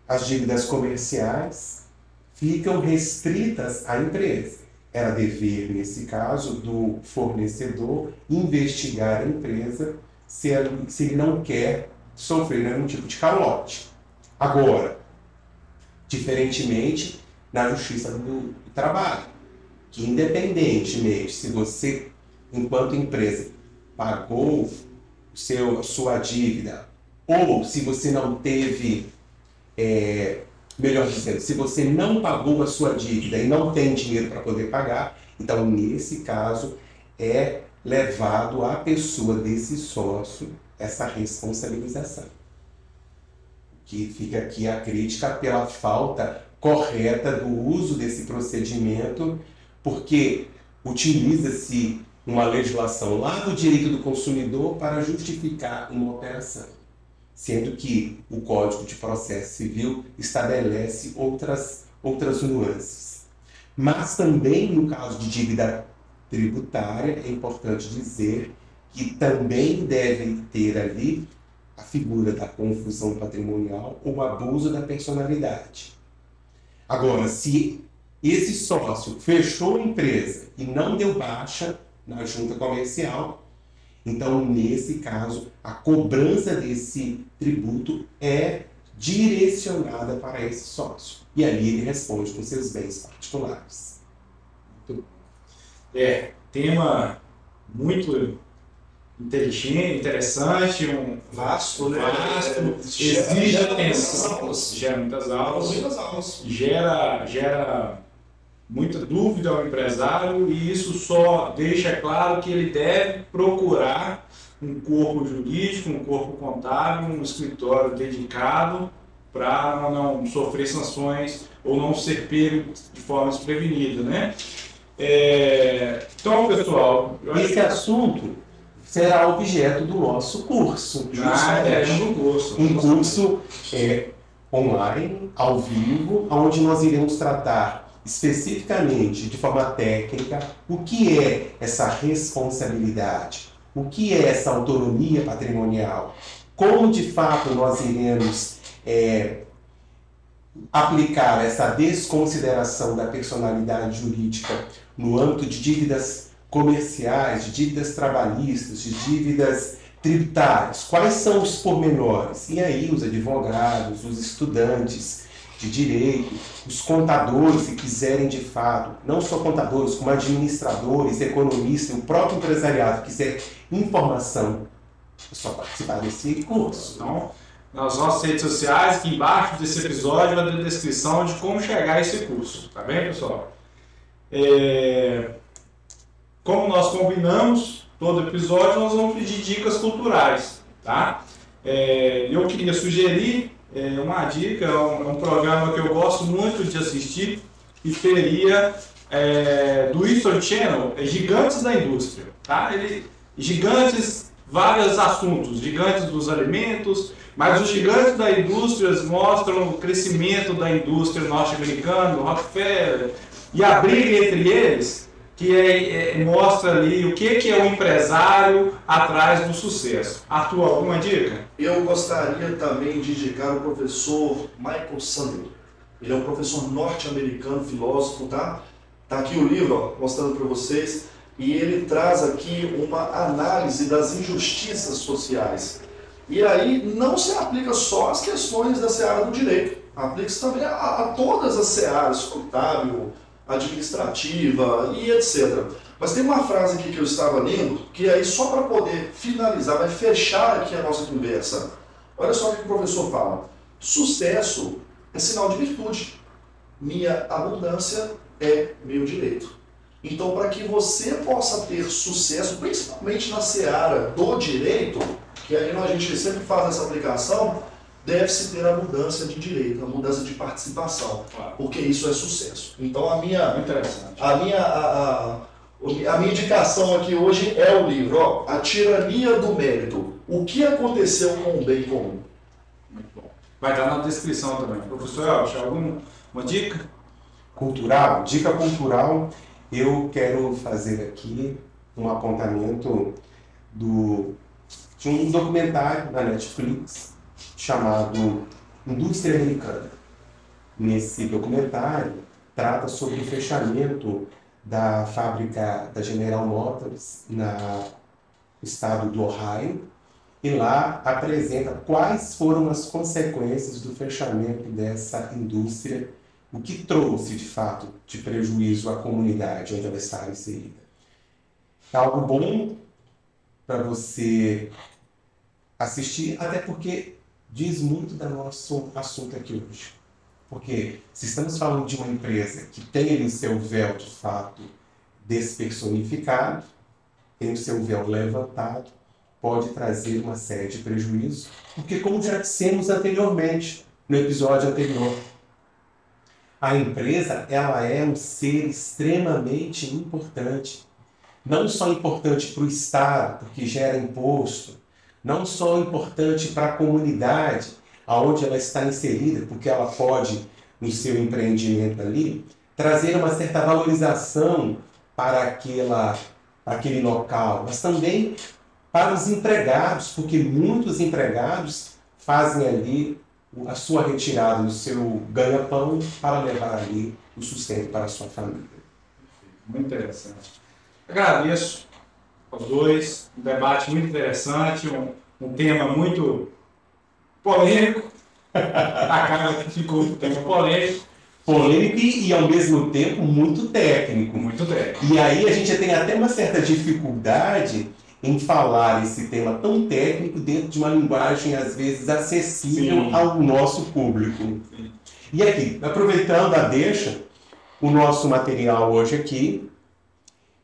as dívidas comerciais ficam restritas à empresa. Era dever, nesse caso, do fornecedor investigar a empresa se ele, se ele não quer sofrer nenhum tipo de calote. Agora, diferentemente na justiça do, trabalho, que independentemente se você, enquanto empresa, pagou seu, sua dívida ou se você não teve é, Melhor dizendo, se você não pagou a sua dívida e não tem dinheiro para poder pagar, então nesse caso é levado à pessoa desse sócio essa responsabilização. Que fica aqui a crítica pela falta correta do uso desse procedimento, porque utiliza-se uma legislação lá do direito do consumidor para justificar uma operação sendo que o Código de Processo Civil estabelece outras, outras nuances. Mas também no caso de dívida tributária, é importante dizer que também deve ter ali a figura da confusão patrimonial ou abuso da personalidade. Agora, se esse sócio fechou a empresa e não deu baixa na junta comercial, então, nesse caso, a cobrança desse tributo é direcionada para esse sócio. E ali ele responde com seus bens particulares. É, tema muito inteligente, interessante, um vasto, né? vasto É, exige gera atenção, muitas aulas. gera muitas aulas, Muitas aulas. gera, gera muita dúvida ao empresário e isso só deixa claro que ele deve procurar um corpo jurídico, um corpo contábil, um escritório dedicado para não sofrer sanções ou não ser pego de forma desprevenida, né? É, então, pessoal, Esse que assunto será objeto do nosso curso. ah, é, justamente. no curso. um curso é, online, ao vivo, onde nós iremos tratar especificamente, de forma técnica, o que é essa responsabilidade, o que é essa autonomia patrimonial, como de fato nós iremos é, aplicar essa desconsideração da personalidade jurídica no âmbito de dívidas comerciais, de dívidas trabalhistas, de dívidas tributárias. Quais são os pormenores? E aí os advogados, os estudantes de direito, os contadores que quiserem de fato, não só contadores, como administradores, economistas, o próprio empresariado quiser informação, é só participar desse curso. Então, nas nossas redes sociais, aqui embaixo desse episódio, vai ter a descrição de como chegar a esse curso. Tá bem, pessoal? É... Como nós combinamos, todo episódio nós vamos pedir dicas culturais, tá? É... Eu queria sugerir é, uma dica, é um, é um, programa que eu gosto muito de assistir, que seria é, do History Channel, é Gigantes da Indústria, tá? Ele, gigantes, vários assuntos, gigantes dos alimentos, mas os gigantes da indústria mostram o crescimento da indústria norte-americana, Rockefeller, e a briga entre eles, que é, é, mostra ali o que, que é o empresário atrás do sucesso. Arthur, alguma dica? Eu gostaria também de indicar o professor Michael Sandel. Ele é um professor norte-americano, filósofo, tá? Tá aqui o livro, ó, mostrando para vocês, e ele traz aqui uma análise das injustiças sociais. E aí não se aplica só às questões da seara do direito, aplica-se também a, a, todas as searas, contábil, administrativa e etc. Mas tem uma frase aqui que eu estava lendo, que aí só para poder finalizar, vai fechar aqui a nossa conversa. Olha só o que o professor fala. Sucesso é sinal de virtude. Minha abundância é meu direito. Então, para que você possa ter sucesso, principalmente na seara do direito, que aí a gente sempre faz essa aplicação, deve-se ter a mudança de direito, a mudança de participação, claro. porque isso é sucesso. Então a minha, a minha, a, a, a, minha indicação aqui hoje é o livro, ó, A Tirania do Mérito. O que aconteceu com o bem comum? Muito bom. Vai estar na descrição também. Professor Elcio, alguma dica? Cultural, dica cultural, eu quero fazer aqui um apontamento do, de um documentário da Netflix chamado Indústria Americana. Nesse documentário, trata sobre o fechamento da fábrica da General Motors no estado do Ohio e lá apresenta quais foram as consequências do fechamento dessa indústria, o que trouxe de fato de prejuízo à comunidade onde ela está inserida. É algo bom para você assistir, até porque diz muito do nosso assunto aqui hoje. Porque se estamos falando de uma empresa que tem o seu véu de fato despersonificado, tem o seu véu levantado, pode trazer uma série de prejuízos, porque como já dissemos anteriormente, no episódio anterior, a empresa ela é um ser extremamente importante. Não só importante para o Estado, porque gera imposto, não só importante para a comunidade aonde ela está inserida, porque ela pode, no seu empreendimento ali, trazer uma certa valorização para aquela, aquele local, mas também para os empregados, porque muitos empregados fazem ali a sua retirada do seu ganha-pão para levar ali o sustento para a sua família. Muito interessante. Agradeço os dois. Um debate muito interessante, um, um tema muito polêmico. Acaba que ficou um tema polêmico. Polêmico e, e, ao mesmo tempo muito técnico. Muito técnico. E aí a gente tem até uma certa dificuldade em falar esse tema tão técnico dentro de uma linguagem às vezes acessível Sim. ao nosso público. Sim. E aqui, aproveitando a deixa, o nosso material hoje aqui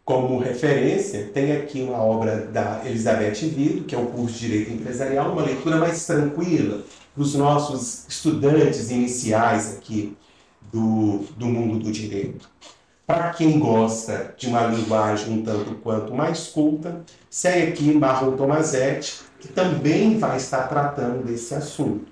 como referência, tem aqui uma obra da Elizabeth Vido, que é o curso de Direito Empresarial, uma leitura mais tranquila para os nossos estudantes iniciais aqui do, do mundo do direito. Para quem gosta de uma linguagem um tanto quanto mais culta, segue aqui Marlon Tomazetti, que também vai estar tratando desse assunto.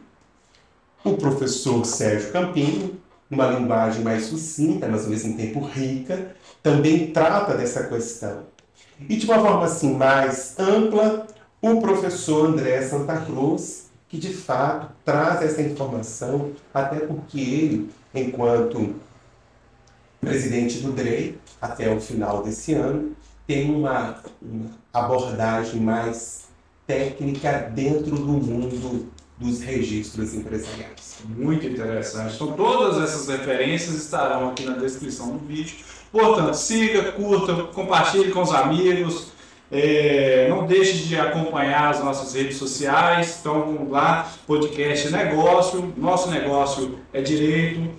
O professor Sérgio Campinho, uma linguagem mais sucinta, mas ao mesmo tempo rica, também trata dessa questão. E de uma forma assim mais ampla, o professor André Santa Cruz, que de fato traz essa informação, até porque ele, enquanto presidente do DREI, até o final desse ano, tem uma, uma abordagem mais técnica dentro do mundo dos registros empresariais. Muito interessante. Então, todas essas referências estarão aqui na descrição do vídeo. Portanto, siga, curta, compartilhe com os amigos. É, não deixe de acompanhar as nossas redes sociais. Então, lá, podcast Negócio. Nosso negócio é direito.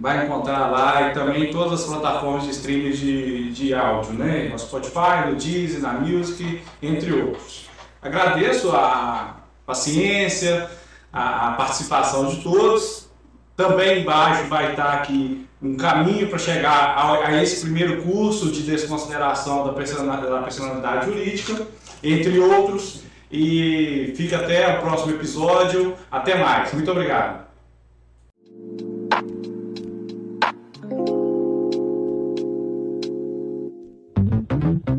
Vai encontrar lá e também todas as plataformas de streaming de, de áudio, né? No Spotify, no Deezer, na Music, entre outros. Agradeço a paciência, a, a participação de todos. Também embaixo vai estar aqui um caminho para chegar a, a, esse primeiro curso de desconsideração da personalidade, da personalidade jurídica, entre outros. E fica até o próximo episódio. Até mais. Muito obrigado.